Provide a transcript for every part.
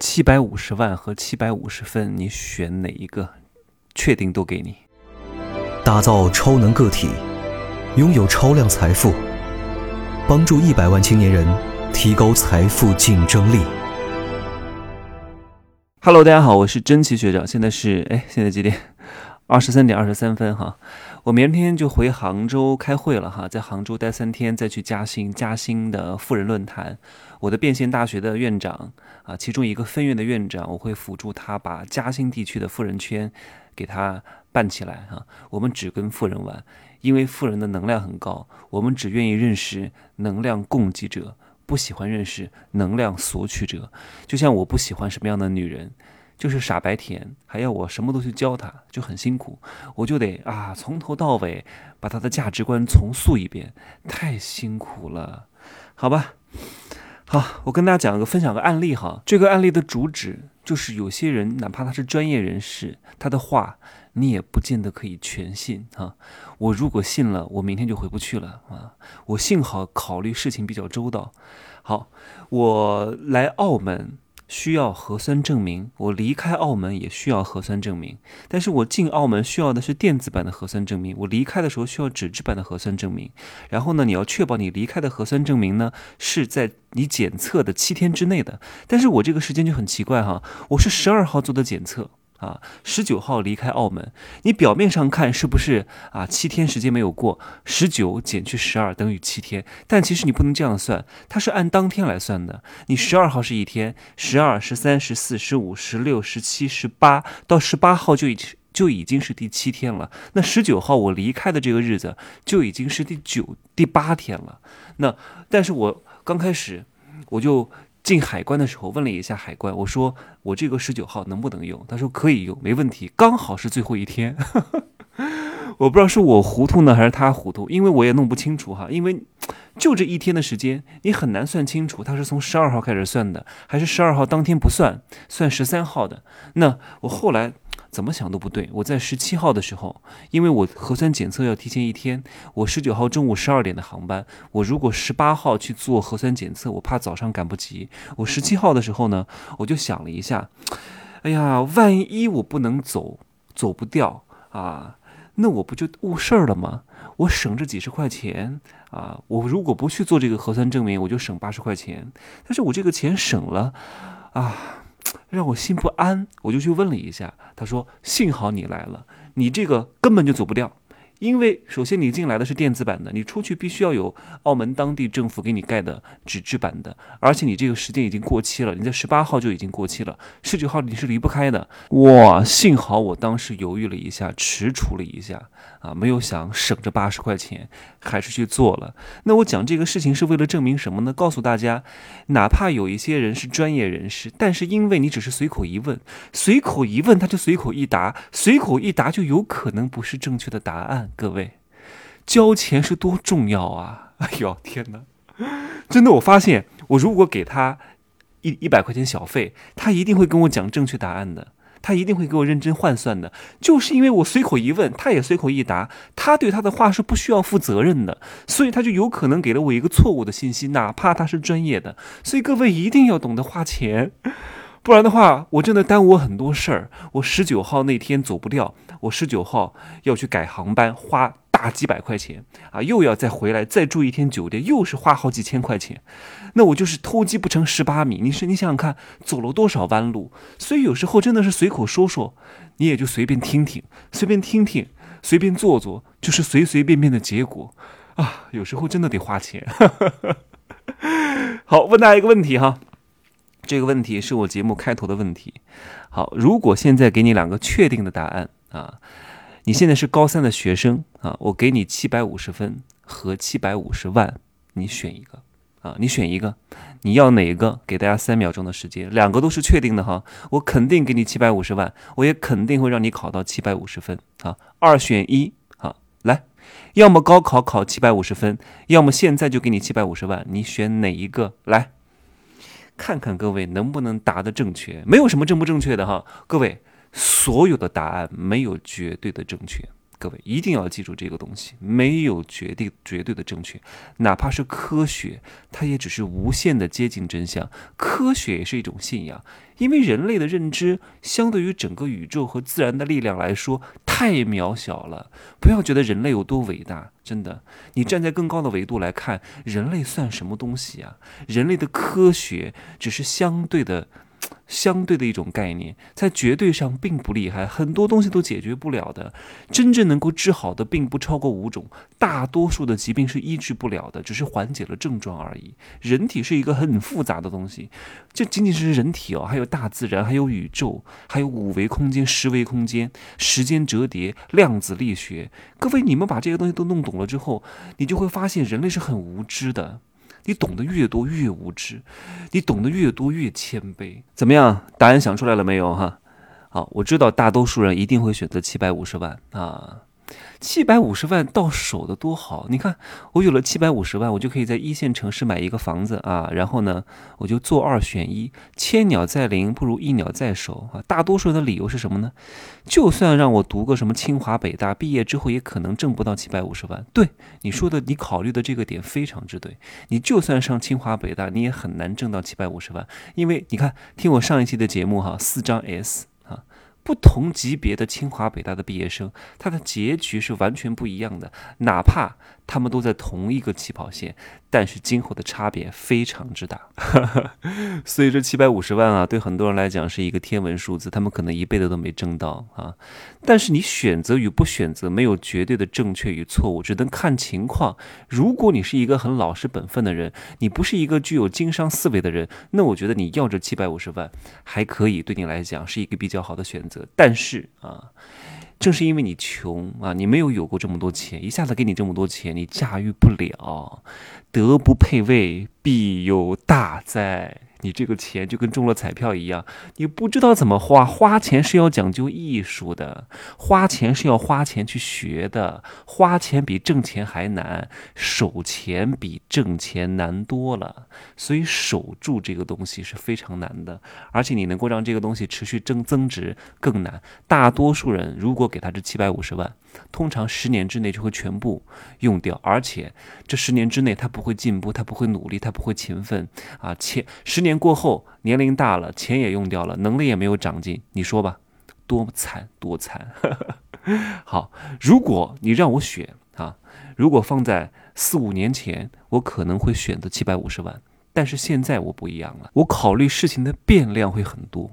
七百五十万和七百五十分，你选哪一个？确定都给你。打造超能个体，拥有超量财富，帮助一百万青年人提高财富竞争力。Hello，大家好，我是真奇学长。现在是哎，现在几点？二十三点二十三分哈。我明天就回杭州开会了哈，在杭州待三天，再去嘉兴嘉兴的富人论坛。我的变现大学的院长啊，其中一个分院的院长，我会辅助他把嘉兴地区的富人圈给他办起来哈。我们只跟富人玩，因为富人的能量很高，我们只愿意认识能量供给者，不喜欢认识能量索取者。就像我不喜欢什么样的女人，就是傻白甜，还要我什么都去教他，就很辛苦。我就得啊，从头到尾把他的价值观重塑一遍，太辛苦了，好吧。好，我跟大家讲个分享个案例哈。这个案例的主旨就是，有些人哪怕他是专业人士，他的话你也不见得可以全信啊。我如果信了，我明天就回不去了啊。我幸好考虑事情比较周到。好，我来澳门。需要核酸证明，我离开澳门也需要核酸证明。但是我进澳门需要的是电子版的核酸证明，我离开的时候需要纸质版的核酸证明。然后呢，你要确保你离开的核酸证明呢是在你检测的七天之内的。但是我这个时间就很奇怪哈，我是十二号做的检测。啊，十九号离开澳门，你表面上看是不是啊？七天时间没有过，十九减去十二等于七天，但其实你不能这样算，它是按当天来算的。你十二号是一天，十二、十三、十四、十五、十六、十七、十八，到十八号就已经就已经是第七天了。那十九号我离开的这个日子就已经是第九、第八天了。那但是我刚开始我就。进海关的时候问了一下海关，我说我这个十九号能不能用？他说可以用，没问题，刚好是最后一天。我不知道是我糊涂呢还是他糊涂，因为我也弄不清楚哈，因为就这一天的时间，你很难算清楚他是从十二号开始算的，还是十二号当天不算，算十三号的。那我后来。怎么想都不对。我在十七号的时候，因为我核酸检测要提前一天，我十九号中午十二点的航班，我如果十八号去做核酸检测，我怕早上赶不及。我十七号的时候呢，我就想了一下，哎呀，万一我不能走，走不掉啊，那我不就误事儿了吗？我省这几十块钱啊，我如果不去做这个核酸证明，我就省八十块钱。但是我这个钱省了啊。让我心不安，我就去问了一下，他说：“幸好你来了，你这个根本就走不掉。”因为首先你进来的是电子版的，你出去必须要有澳门当地政府给你盖的纸质版的，而且你这个时间已经过期了，你在十八号就已经过期了，十九号你是离不开的。哇，幸好我当时犹豫了一下，踟蹰了一下，啊，没有想省这八十块钱，还是去做了。那我讲这个事情是为了证明什么呢？告诉大家，哪怕有一些人是专业人士，但是因为你只是随口一问，随口一问他就随口一答，随口一答就有可能不是正确的答案。各位，交钱是多重要啊！哎呦天哪，真的，我发现我如果给他一一百块钱小费，他一定会跟我讲正确答案的，他一定会给我认真换算的。就是因为我随口一问，他也随口一答，他对他的话是不需要负责任的，所以他就有可能给了我一个错误的信息，哪怕他是专业的。所以各位一定要懂得花钱。不然的话，我真的耽误我很多事儿。我十九号那天走不掉，我十九号要去改航班，花大几百块钱啊，又要再回来再住一天酒店，又是花好几千块钱。那我就是偷鸡不成蚀把米。你是你想想看，走了多少弯路？所以有时候真的是随口说说，你也就随便听听，随便听听，随便做做，就是随随便便的结果啊。有时候真的得花钱。好，问大家一个问题哈。这个问题是我节目开头的问题。好，如果现在给你两个确定的答案啊，你现在是高三的学生啊，我给你七百五十分和七百五十万，你选一个啊，你选一个，你要哪一个？给大家三秒钟的时间，两个都是确定的哈，我肯定给你七百五十万，我也肯定会让你考到七百五十分啊，二选一啊，来，要么高考考七百五十分，要么现在就给你七百五十万，你选哪一个？来。看看各位能不能答得正确，没有什么正不正确的哈。各位，所有的答案没有绝对的正确各位一定要记住这个东西，没有绝对绝对的正确，哪怕是科学，它也只是无限的接近真相。科学也是一种信仰，因为人类的认知相对于整个宇宙和自然的力量来说太渺小了。不要觉得人类有多伟大，真的，你站在更高的维度来看，人类算什么东西啊？人类的科学只是相对的。相对的一种概念，在绝对上并不厉害，很多东西都解决不了的。真正能够治好的，并不超过五种，大多数的疾病是医治不了的，只是缓解了症状而已。人体是一个很复杂的东西，这仅仅是人体哦，还有大自然，还有宇宙，还有五维空间、十维空间、时间折叠、量子力学。各位，你们把这些东西都弄懂了之后，你就会发现人类是很无知的。你懂得越多越无知，你懂得越多越谦卑。怎么样？答案想出来了没有？哈，好，我知道大多数人一定会选择七百五十万啊。七百五十万到手的多好！你看，我有了七百五十万，我就可以在一线城市买一个房子啊。然后呢，我就做二选一，千鸟在林不如一鸟在手啊。大多数人的理由是什么呢？就算让我读个什么清华北大，毕业之后也可能挣不到七百五十万。对你说的，你考虑的这个点非常之对。你就算上清华北大，你也很难挣到七百五十万，因为你看，听我上一期的节目哈，四张 S。不同级别的清华北大的毕业生，他的结局是完全不一样的，哪怕。他们都在同一个起跑线，但是今后的差别非常之大。所以这七百五十万啊，对很多人来讲是一个天文数字，他们可能一辈子都没挣到啊。但是你选择与不选择，没有绝对的正确与错误，只能看情况。如果你是一个很老实本分的人，你不是一个具有经商思维的人，那我觉得你要这七百五十万还可以，对你来讲是一个比较好的选择。但是啊。正是因为你穷啊，你没有有过这么多钱，一下子给你这么多钱，你驾驭不了，德不配位，必有大灾。你这个钱就跟中了彩票一样，你不知道怎么花。花钱是要讲究艺术的，花钱是要花钱去学的。花钱比挣钱还难，守钱比挣钱难多了。所以守住这个东西是非常难的，而且你能够让这个东西持续增增值更难。大多数人如果给他这七百五十万。通常十年之内就会全部用掉，而且这十年之内他不会进步，他不会努力，他不会勤奋啊！钱十年年过后，年龄大了，钱也用掉了，能力也没有长进，你说吧，多惨多惨！好，如果你让我选啊，如果放在四五年前，我可能会选择七百五十万，但是现在我不一样了，我考虑事情的变量会很多。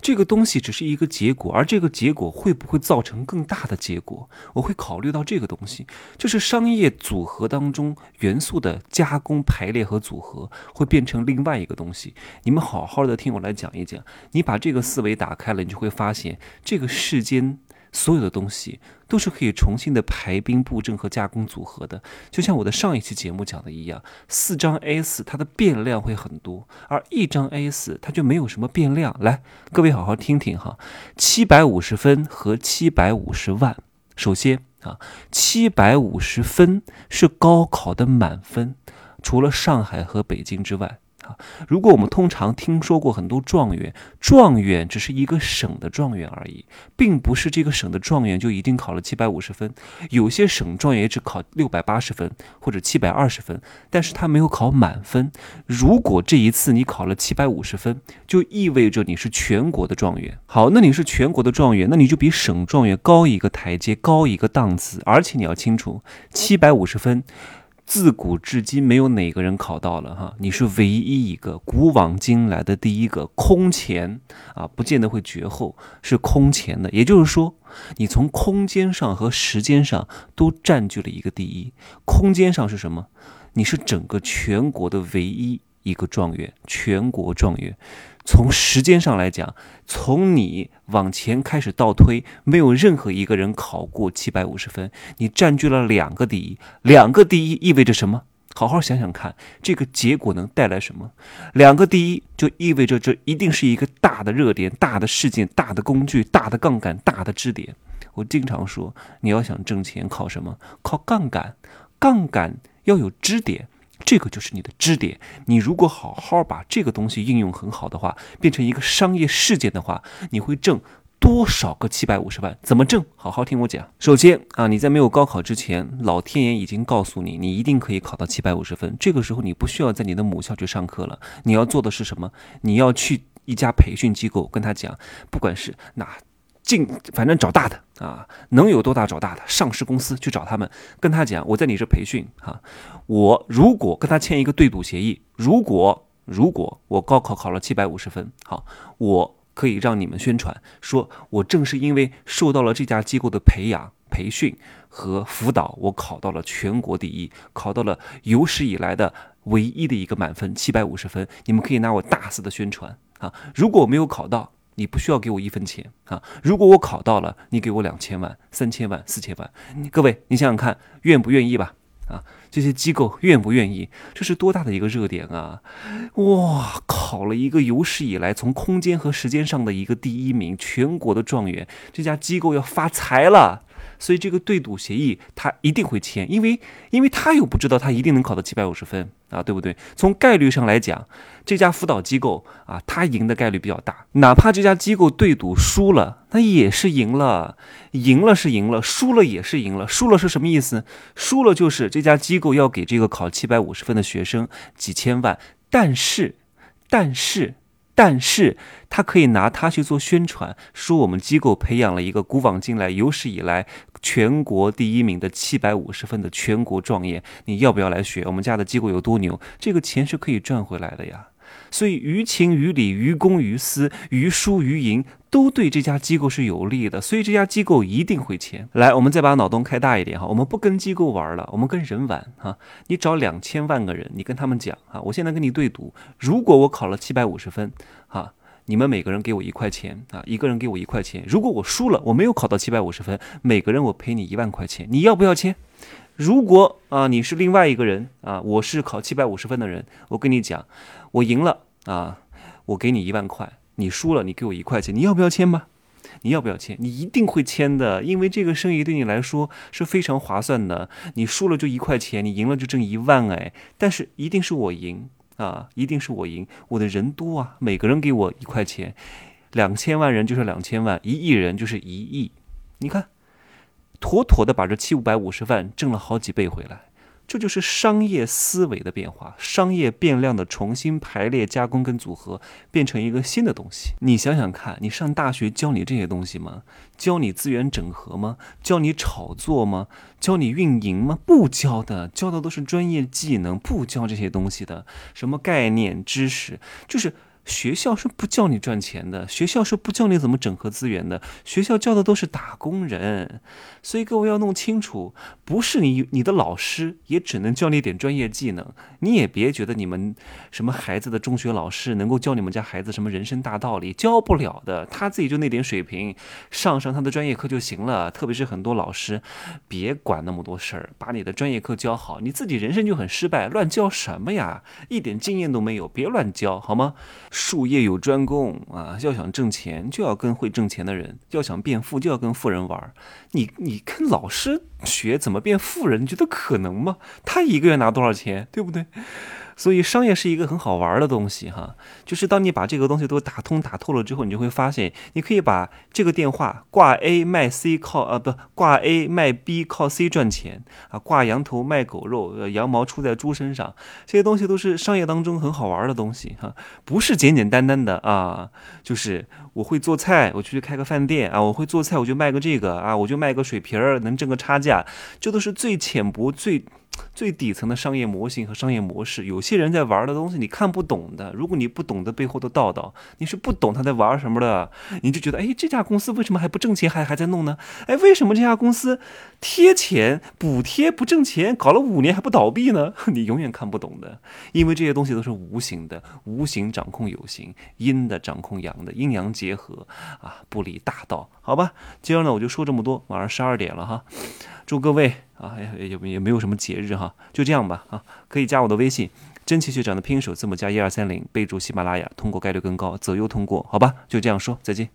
这个东西只是一个结果，而这个结果会不会造成更大的结果，我会考虑到这个东西，就是商业组合当中元素的加工、排列和组合，会变成另外一个东西。你们好好的听我来讲一讲，你把这个思维打开了，你就会发现这个世间。所有的东西都是可以重新的排兵布阵和加工组合的，就像我的上一期节目讲的一样，四张 A 四它的变量会很多，而一张 A 四它就没有什么变量。来，各位好好听听哈，七百五十分和七百五十万。首先啊，七百五十分是高考的满分，除了上海和北京之外。如果我们通常听说过很多状元，状元只是一个省的状元而已，并不是这个省的状元就一定考了七百五十分。有些省状元也只考六百八十分或者七百二十分，但是他没有考满分。如果这一次你考了七百五十分，就意味着你是全国的状元。好，那你是全国的状元，那你就比省状元高一个台阶，高一个档次。而且你要清楚，七百五十分。自古至今没有哪个人考到了哈，你是唯一一个古往今来的第一个空前啊，不见得会绝后，是空前的。也就是说，你从空间上和时间上都占据了一个第一。空间上是什么？你是整个全国的唯一一个状元，全国状元。从时间上来讲，从你往前开始倒推，没有任何一个人考过七百五十分。你占据了两个第一，两个第一意味着什么？好好想想看，这个结果能带来什么？两个第一就意味着这一定是一个大的热点、大的事件、大的工具、大的杠杆、大的支点。我经常说，你要想挣钱，靠什么？靠杠杆，杠杆要有支点。这个就是你的支点，你如果好好把这个东西应用很好的话，变成一个商业事件的话，你会挣多少个七百五十万？怎么挣？好好听我讲。首先啊，你在没有高考之前，老天爷已经告诉你，你一定可以考到七百五十分。这个时候你不需要在你的母校去上课了，你要做的是什么？你要去一家培训机构跟他讲，不管是哪进，反正找大的啊，能有多大找大的，上市公司去找他们，跟他讲，我在你这培训啊，我如果跟他签一个对赌协议，如果如果我高考考了七百五十分，好，我。可以让你们宣传说，我正是因为受到了这家机构的培养、培训和辅导，我考到了全国第一，考到了有史以来的唯一的一个满分，七百五十分。你们可以拿我大肆的宣传啊！如果我没有考到，你不需要给我一分钱啊！如果我考到了，你给我两千万、三千万、四千万。各位，你想想看，愿不愿意吧？啊，这些机构愿不愿意？这是多大的一个热点啊！哇，考了一个有史以来从空间和时间上的一个第一名，全国的状元，这家机构要发财了。所以这个对赌协议他一定会签，因为因为他又不知道他一定能考到七百五十分啊，对不对？从概率上来讲，这家辅导机构啊，他赢的概率比较大。哪怕这家机构对赌输了，那也是赢了，赢了是赢了，输了也是赢了。输了是什么意思？输了就是这家机构要给这个考七百五十分的学生几千万，但是，但是。但是他可以拿它去做宣传，说我们机构培养了一个古往今来有史以来全国第一名的七百五十分的全国状元，你要不要来学？我们家的机构有多牛？这个钱是可以赚回来的呀。所以于情于理于公于私于输于赢都对这家机构是有利的，所以这家机构一定会签。来，我们再把脑洞开大一点哈，我们不跟机构玩了，我们跟人玩哈。你找两千万个人，你跟他们讲啊，我现在跟你对赌，如果我考了七百五十分，哈，你们每个人给我一块钱啊，一个人给我一块钱。如果我输了，我没有考到七百五十分，每个人我赔你一万块钱，你要不要签？如果啊，你是另外一个人啊，我是考七百五十分的人，我跟你讲，我赢了啊，我给你一万块，你输了，你给我一块钱，你要不要签吧？你要不要签？你一定会签的，因为这个生意对你来说是非常划算的。你输了就一块钱，你赢了就挣一万哎，但是一定是我赢啊，一定是我赢，我的人多啊，每个人给我一块钱，两千万人就是两千万，一亿人就是一亿，你看。妥妥的把这七五百五十万挣了好几倍回来，这就是商业思维的变化，商业变量的重新排列、加工跟组合，变成一个新的东西。你想想看，你上大学教你这些东西吗？教你资源整合吗？教你炒作吗？教你运营吗？不教的，教的都是专业技能，不教这些东西的，什么概念知识，就是。学校是不教你赚钱的，学校是不教你怎么整合资源的，学校教的都是打工人，所以各位要弄清楚，不是你你的老师也只能教你点专业技能，你也别觉得你们什么孩子的中学老师能够教你们家孩子什么人生大道理，教不了的，他自己就那点水平，上上他的专业课就行了。特别是很多老师，别管那么多事儿，把你的专业课教好，你自己人生就很失败，乱教什么呀？一点经验都没有，别乱教好吗？术业有专攻啊！要想挣钱，就要跟会挣钱的人；要想变富，就要跟富人玩。你你跟老师学怎么变富人，你觉得可能吗？他一个月拿多少钱，对不对？所以商业是一个很好玩的东西哈，就是当你把这个东西都打通打透了之后，你就会发现，你可以把这个电话挂 A 卖 C 靠啊不挂 A 卖 B 靠 C 赚钱啊，挂羊头卖狗肉，呃羊毛出在猪身上，这些东西都是商业当中很好玩的东西哈，不是简简单单的啊，就是我会做菜，我去开个饭店啊，我会做菜我就卖个这个啊，我就卖个水瓶儿能挣个差价，这都是最浅薄最。最底层的商业模型和商业模式，有些人在玩的东西你看不懂的。如果你不懂得背后的道道，你是不懂他在玩什么的。你就觉得，哎，这家公司为什么还不挣钱，还还在弄呢？哎，为什么这家公司贴钱补贴不挣钱，搞了五年还不倒闭呢？你永远看不懂的，因为这些东西都是无形的，无形掌控有形，阴的掌控阳的，阴阳结合啊，不离大道，好吧？今儿呢，我就说这么多，晚上十二点了哈。祝各位啊，也也也没有什么节日哈，就这样吧啊，可以加我的微信，真奇学长的拼音首字母加一二三零，备注喜马拉雅，通过概率更高，择优通过，好吧，就这样说，再见。